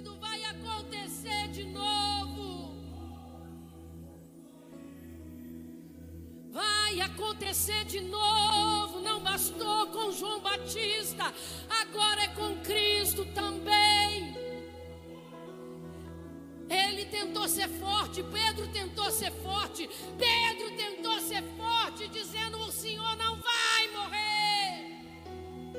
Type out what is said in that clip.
dizendo: vai acontecer de novo. Vai acontecer de novo. Não bastou com João Batista, agora é com Cristo também. Ele tentou ser forte, Pedro tentou ser forte, Pedro